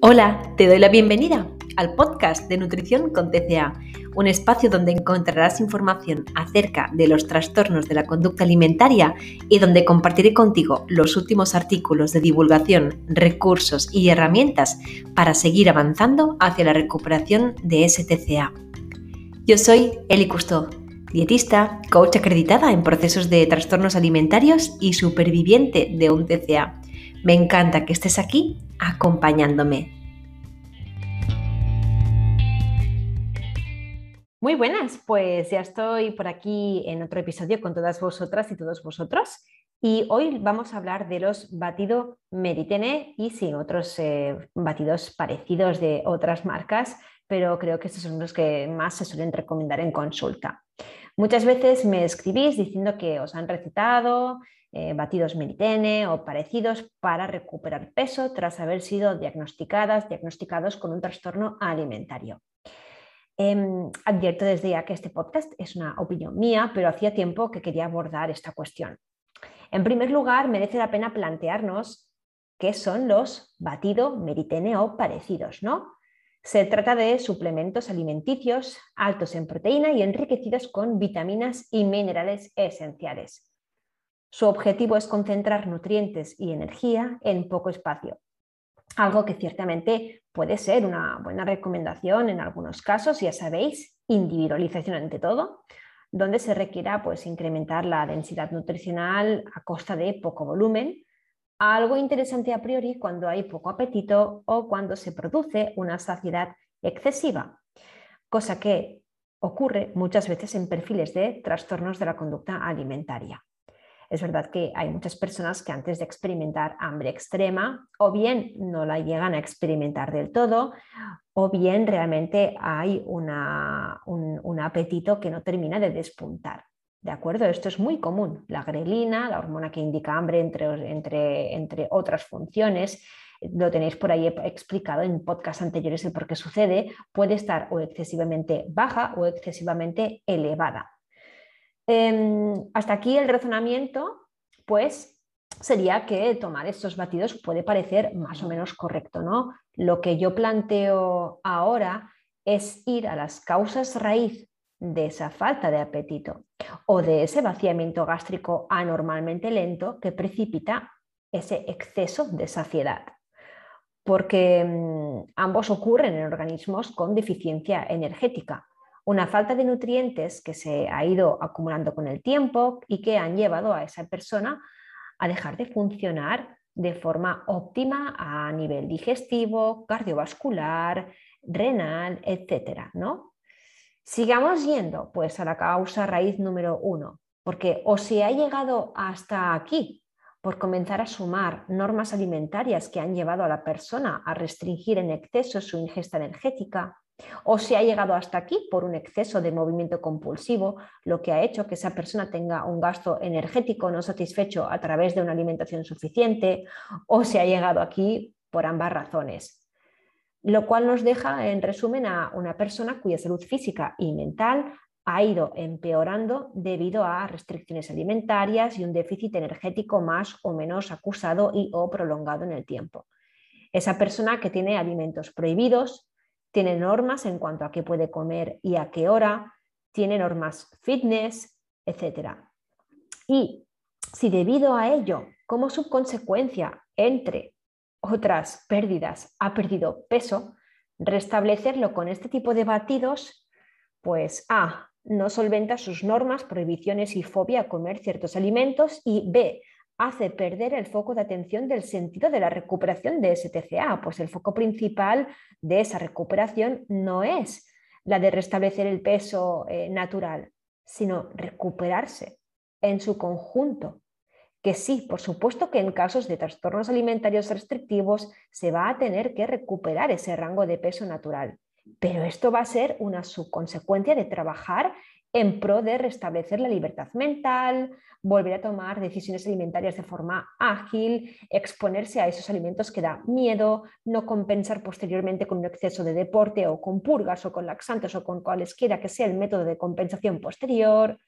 Hola, te doy la bienvenida al podcast de Nutrición con TCA, un espacio donde encontrarás información acerca de los trastornos de la conducta alimentaria y donde compartiré contigo los últimos artículos de divulgación, recursos y herramientas para seguir avanzando hacia la recuperación de STCA. Yo soy Eli Cousteau, dietista, coach acreditada en procesos de trastornos alimentarios y superviviente de un TCA. Me encanta que estés aquí acompañándome. Muy buenas, pues ya estoy por aquí en otro episodio con todas vosotras y todos vosotros. Y hoy vamos a hablar de los batido Meritene y sí, otros eh, batidos parecidos de otras marcas, pero creo que estos son los que más se suelen recomendar en consulta. Muchas veces me escribís diciendo que os han recetado eh, batidos Meritene o parecidos para recuperar peso tras haber sido diagnosticadas, diagnosticados con un trastorno alimentario. Em, advierto desde ya que este podcast es una opinión mía, pero hacía tiempo que quería abordar esta cuestión. En primer lugar, merece la pena plantearnos qué son los batido meritene o parecidos, ¿no? Se trata de suplementos alimenticios altos en proteína y enriquecidos con vitaminas y minerales esenciales. Su objetivo es concentrar nutrientes y energía en poco espacio, algo que ciertamente puede ser una buena recomendación en algunos casos, ya sabéis, individualización ante todo, donde se requiera pues, incrementar la densidad nutricional a costa de poco volumen, algo interesante a priori cuando hay poco apetito o cuando se produce una saciedad excesiva, cosa que ocurre muchas veces en perfiles de trastornos de la conducta alimentaria. Es verdad que hay muchas personas que antes de experimentar hambre extrema o bien no la llegan a experimentar del todo o bien realmente hay un, apetito que no termina de despuntar. ¿De acuerdo? Esto es muy común. La grelina, la hormona que indica hambre, entre, otras funciones, lo tenéis por ahí explicado en podcasts anteriores el por qué sucede, puede estar o excesivamente baja o excesivamente elevada. Em, hasta aquí el razonamiento, pues sería que tomar estos batidos puede parecer más o menos correcto, ¿no? Lo que yo planteo ahora es ir a las causas raíz de esa falta de apetito o de ese vaciamiento gástrico anormalmente lento que precipita ese exceso de saciedad. Porque mm, ambos ocurren en organismos con deficiencia energética una falta de nutrientes que se ha ido acumulando con el tiempo y que han llevado a esa persona a dejar de funcionar de forma óptima a nivel digestivo, cardiovascular, renal, etcétera, ¿no? Sigamos yendo pues a la causa raíz número uno, porque o se ha llegado hasta aquí por comenzar a sumar normas alimentarias que han llevado a la persona a restringir en exceso su ingesta energética, o se ha llegado hasta aquí por un exceso de movimiento compulsivo, lo que ha hecho que esa persona tenga un gasto energético no satisfecho a través de una alimentación suficiente, o se ha llegado aquí por ambas razones. Lo cual nos deja, en resumen, a una persona cuya salud física y mental ha ido empeorando debido a restricciones alimentarias y un déficit energético más o menos acusado y o prolongado en el tiempo. Esa persona que tiene alimentos prohibidos, tiene normas en cuanto a qué puede comer y a qué hora, tiene normas fitness, etc. Y si debido a ello, como subconsecuencia, entre otras pérdidas, ha perdido peso, restablecerlo con este tipo de batidos, pues A, no solventa sus normas, prohibiciones y fobia a comer ciertos alimentos y B, hace perder el foco de atención del sentido de la recuperación de ese TCA, pues el foco principal de esa recuperación no es la de restablecer el peso eh, natural, sino recuperarse en su conjunto. Que sí, por supuesto que en casos de trastornos alimentarios restrictivos se va a tener que recuperar ese rango de peso natural, pero esto va a ser una subconsecuencia de trabajar en pro de restablecer la libertad mental, volver a tomar decisiones alimentarias de forma ágil, exponerse a esos alimentos que da miedo, no compensar posteriormente con un exceso de deporte o con purgas o con laxantes o con cualesquiera que sea el método de compensación posterior.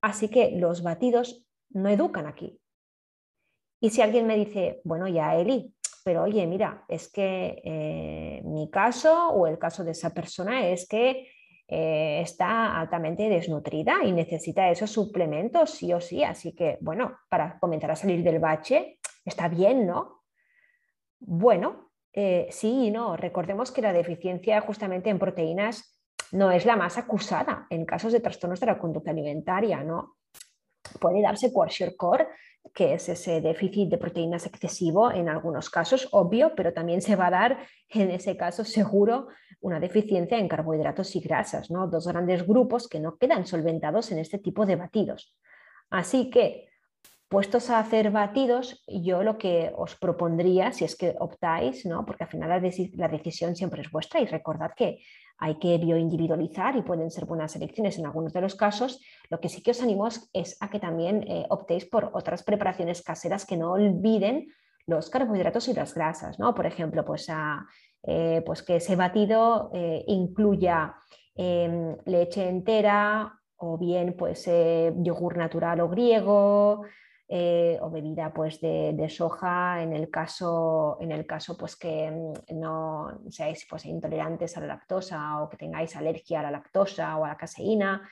Así que los batidos no educan aquí. Y si alguien me dice, bueno, ya Eli, pero oye, mira, es que eh, mi caso o el caso de esa persona es que eh, está altamente desnutrida y necesita esos suplementos sí o sí. Así que, bueno, para comenzar a salir del bache, está bien, ¿no? Bueno, eh, sí y no. Recordemos que la deficiencia justamente en proteínas no es la más acusada en casos de trastornos de la conducta alimentaria, ¿no? Puede darse core que es ese déficit de proteínas excesivo en algunos casos, obvio, pero también se va a dar en ese caso seguro una deficiencia en carbohidratos y grasas, ¿no? dos grandes grupos que no quedan solventados en este tipo de batidos. Así que, puestos a hacer batidos, yo lo que os propondría, si es que optáis, ¿no? porque al final la, decisión siempre es vuestra y recordad que hay que bioindividualizar y pueden ser buenas elecciones en algunos de los casos. Lo que sí que os animo es a que también eh, optéis por otras preparaciones caseras que no olviden los carbohidratos y las grasas, ¿no? Por ejemplo, pues, eh, pues que ese batido eh, incluya em, leche entera o bien pues yogur natural o griego, eh, o bebida pues, de, soja en el caso, en el caso pues, que mm, no seáis pues, intolerantes a la lactosa o que tengáis alergia a la lactosa o a la caseína,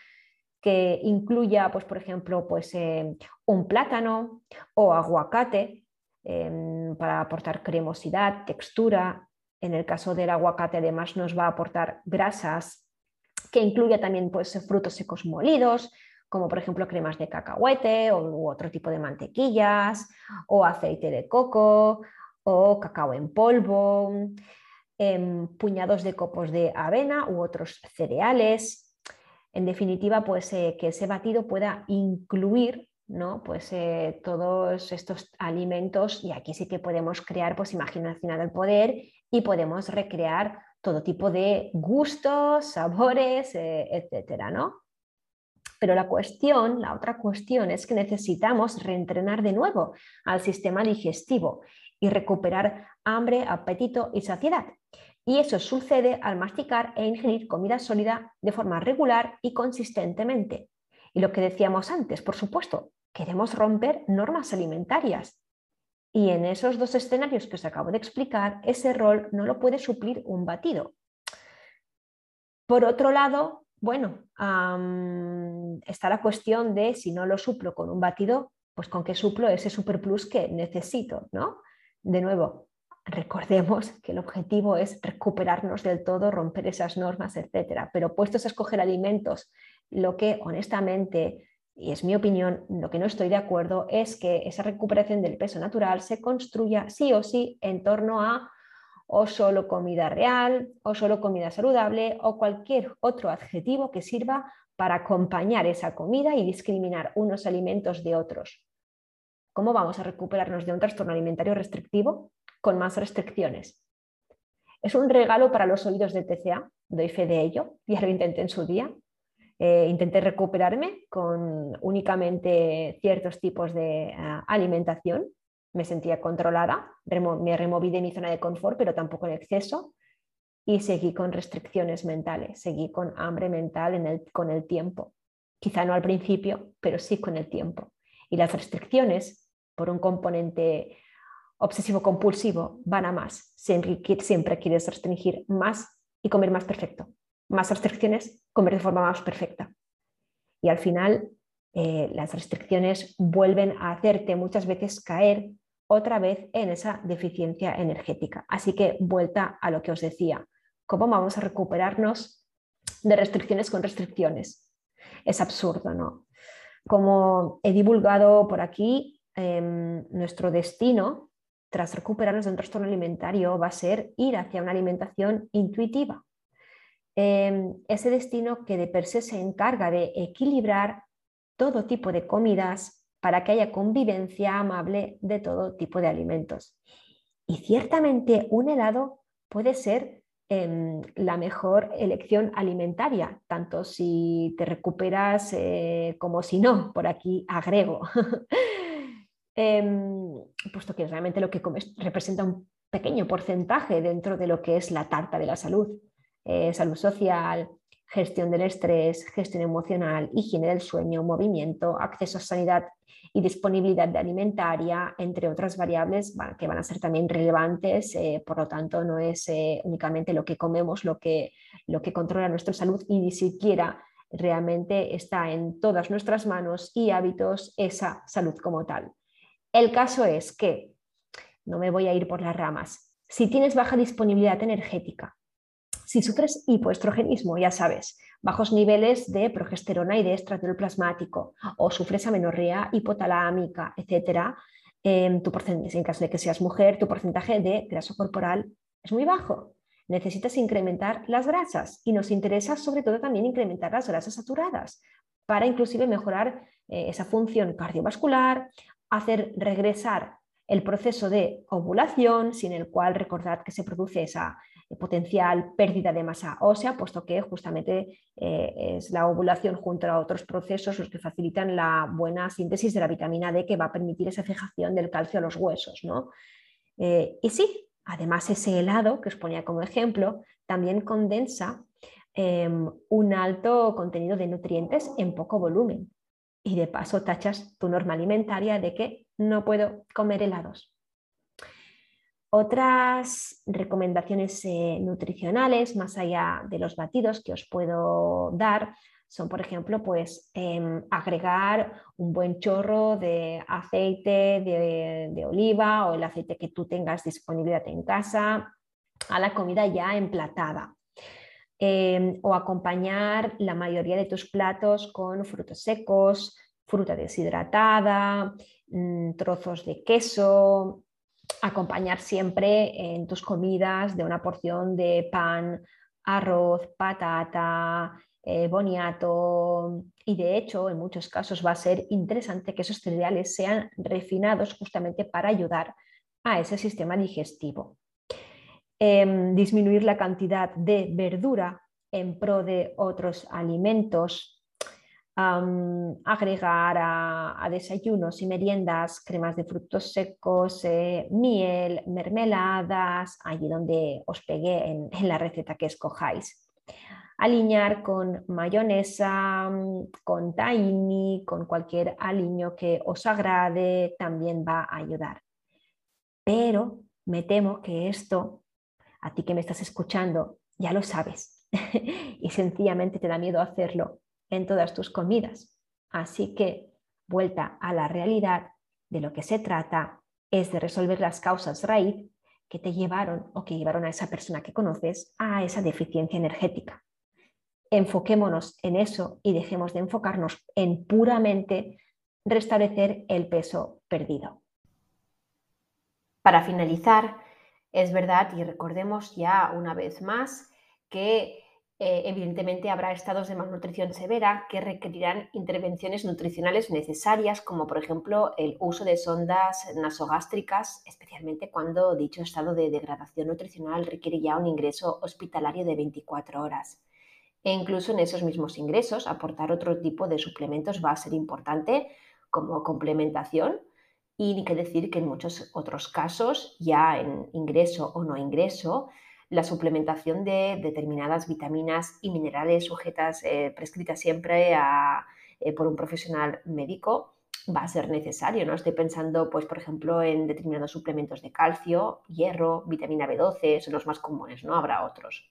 que incluya, pues, por ejemplo, pues, eh, un plátano o aguacate em, para aportar cremosidad, textura. En el caso del aguacate además nos va a aportar grasas, que incluya también pues, frutos secos molidos, como por ejemplo cremas de cacahuete o otro tipo de mantequillas o aceite de coco o cacao en polvo, em, puñados de copos de avena u otros cereales. En definitiva, pues eh, que ese batido pueda incluir ¿no? pues, eh, todos estos alimentos y aquí sí que podemos crear pues, imaginación del poder y podemos recrear todo tipo de gustos, sabores, eh, etcétera, ¿no? Pero la cuestión, la otra cuestión es que necesitamos reentrenar de nuevo al sistema digestivo y recuperar hambre, apetito y saciedad. Y eso sucede al masticar e ingerir comida sólida de forma regular y consistentemente. Y lo que decíamos antes, por supuesto, queremos romper normas alimentarias. Y en esos dos escenarios que os acabo de explicar, ese rol no lo puede suplir un batido. Por otro lado, bueno, está la cuestión de si no lo suplo con un batido, pues con qué suplo ese super plus que necesito, ¿no? De nuevo, recordemos que el objetivo es recuperarnos del todo, romper esas normas, etcétera. Pero puestos a escoger alimentos, lo que honestamente, y es mi opinión, lo que no estoy de acuerdo es que esa recuperación del peso natural se construya sí o sí en torno a o solo comida real, o solo comida saludable, o cualquier otro adjetivo que sirva para acompañar esa comida y discriminar unos alimentos de otros. ¿Cómo vamos a recuperarnos de un trastorno alimentario restrictivo? Con más restricciones. Es un regalo para los oídos de TCA, doy fe de ello, ya lo intenté en su día. Eh, intenté recuperarme con únicamente ciertos tipos de ah, alimentación me sentía controlada, me removí de mi zona de confort, pero tampoco en exceso, y seguí con restricciones mentales, seguí con hambre mental con el tiempo. Quizá no al principio, pero sí con el tiempo. Y las restricciones, por un componente obsesivo-compulsivo, van a más. Siempre, siempre quieres restringir más y comer más perfecto. Más restricciones, comer de forma más perfecta. Y al final eh, las restricciones vuelven a hacerte muchas veces caer otra vez en esa deficiencia energética. Así que vuelta a lo que os decía, ¿cómo vamos a recuperarnos de restricciones con restricciones? Es absurdo, ¿no? Como he divulgado por aquí, em, nuestro destino tras recuperarnos de un trastorno alimentario va a ser ir hacia una alimentación intuitiva. Em, ese destino que de per se se encarga de equilibrar todo tipo de comidas para que haya convivencia amable de todo tipo de alimentos. Y ciertamente un helado puede ser em, la mejor elección alimentaria, tanto si te recuperas eh, como si no, por aquí agrego. Em, puesto que realmente lo que comes representa un pequeño porcentaje dentro de lo que es la tarta de la salud, eh, salud social, gestión del estrés, gestión emocional, higiene del sueño, movimiento, acceso a sanidad y disponibilidad alimentaria, entre otras variables que van a ser también relevantes. Eh, por lo tanto, no es eh, únicamente lo que comemos lo que, lo que controla nuestra salud y ni siquiera realmente está en todas nuestras manos y hábitos esa salud como tal. El caso es que, no me voy a ir por las ramas, si tienes baja disponibilidad energética, si sufres hipoestrogenismo, ya sabes, bajos niveles de progesterona y de estradiol plasmático, o sufres amenorrea hipotalámica, etc., en, tu en caso de que seas mujer, tu porcentaje de grasa corporal es muy bajo. Necesitas incrementar las grasas y nos interesa sobre todo también incrementar las grasas saturadas para inclusive mejorar eh, esa función cardiovascular, hacer regresar el proceso de ovulación, sin el cual recordad que se produce esa potencial pérdida de masa ósea, puesto que justamente eh, es la ovulación junto a otros procesos los que facilitan la buena síntesis de la vitamina D que va a permitir esa fijación del calcio a los huesos. ¿no? Eh, y sí, además ese helado que os ponía como ejemplo también condensa em, un alto contenido de nutrientes en poco volumen. Y de paso tachas tu norma alimentaria de que no puedo comer helados. Otras recomendaciones eh, nutricionales, más allá de los batidos que os puedo dar, son, por ejemplo, pues, em, agregar un buen chorro de aceite de, oliva o el aceite que tú tengas disponibilidad en casa a la comida ya emplatada. Em, o acompañar la mayoría de tus platos con frutos secos, fruta deshidratada, mm, trozos de queso, acompañar siempre en tus comidas de una porción de pan, arroz, patata, eh, boniato y de hecho en muchos casos va a ser interesante que esos cereales sean refinados justamente para ayudar a ese sistema digestivo. Em, disminuir la cantidad de verdura en pro de otros alimentos agregar a, desayunos y meriendas cremas de frutos secos, eh, miel, mermeladas, allí donde os pegué en, la receta que escojáis. Alinear con mayonesa, con tahini, con cualquier aliño que os agrade, también va a ayudar. Pero me temo que esto, a ti que me estás escuchando, ya lo sabes y sencillamente te da miedo hacerlo en todas tus comidas. Así que, vuelta a la realidad, de lo que se trata es de resolver las causas raíz que te llevaron o que llevaron a esa persona que conoces a esa deficiencia energética. Enfoquémonos en eso y dejemos de enfocarnos en puramente restablecer el peso perdido. Para finalizar, es verdad y recordemos ya una vez más que eh, evidentemente habrá estados de malnutrición severa que requerirán intervenciones nutricionales necesarias, como por ejemplo el uso de sondas nasogástricas, especialmente cuando dicho estado de degradación nutricional requiere ya un ingreso hospitalario de 24 horas. E incluso en esos mismos ingresos aportar otro tipo de suplementos va a ser importante como complementación y ni que decir que en muchos otros casos, ya en ingreso o no ingreso, la suplementación de determinadas vitaminas y minerales sujetas, eh, prescritas siempre eh, por un profesional médico, va a ser necesario. ¿no? Estoy pensando, pues, por ejemplo, en determinados suplementos de calcio, hierro, vitamina B12, son los más comunes, ¿no? Habrá otros.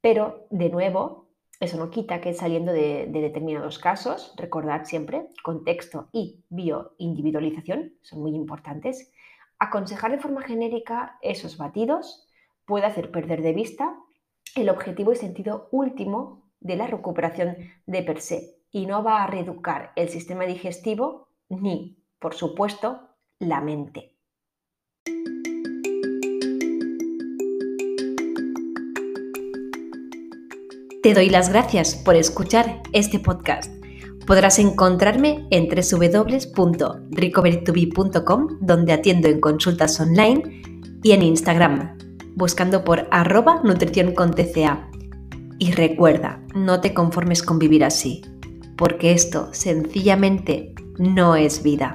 Pero, de nuevo, eso no quita que saliendo de, de determinados casos, recordad siempre, contexto y bioindividualización son muy importantes, aconsejar de forma genérica esos batidos puede hacer perder de vista el objetivo y sentido último de la recuperación de per se y no va a reeducar el sistema digestivo ni, por supuesto, la mente. Te doy las gracias por escuchar este podcast. Podrás encontrarme en www.recoverytobe.com, donde atiendo en consultas online, y en Instagram, buscando por arroba nutrición con TCA. Y recuerda, no te conformes con vivir así, porque esto sencillamente no es vida.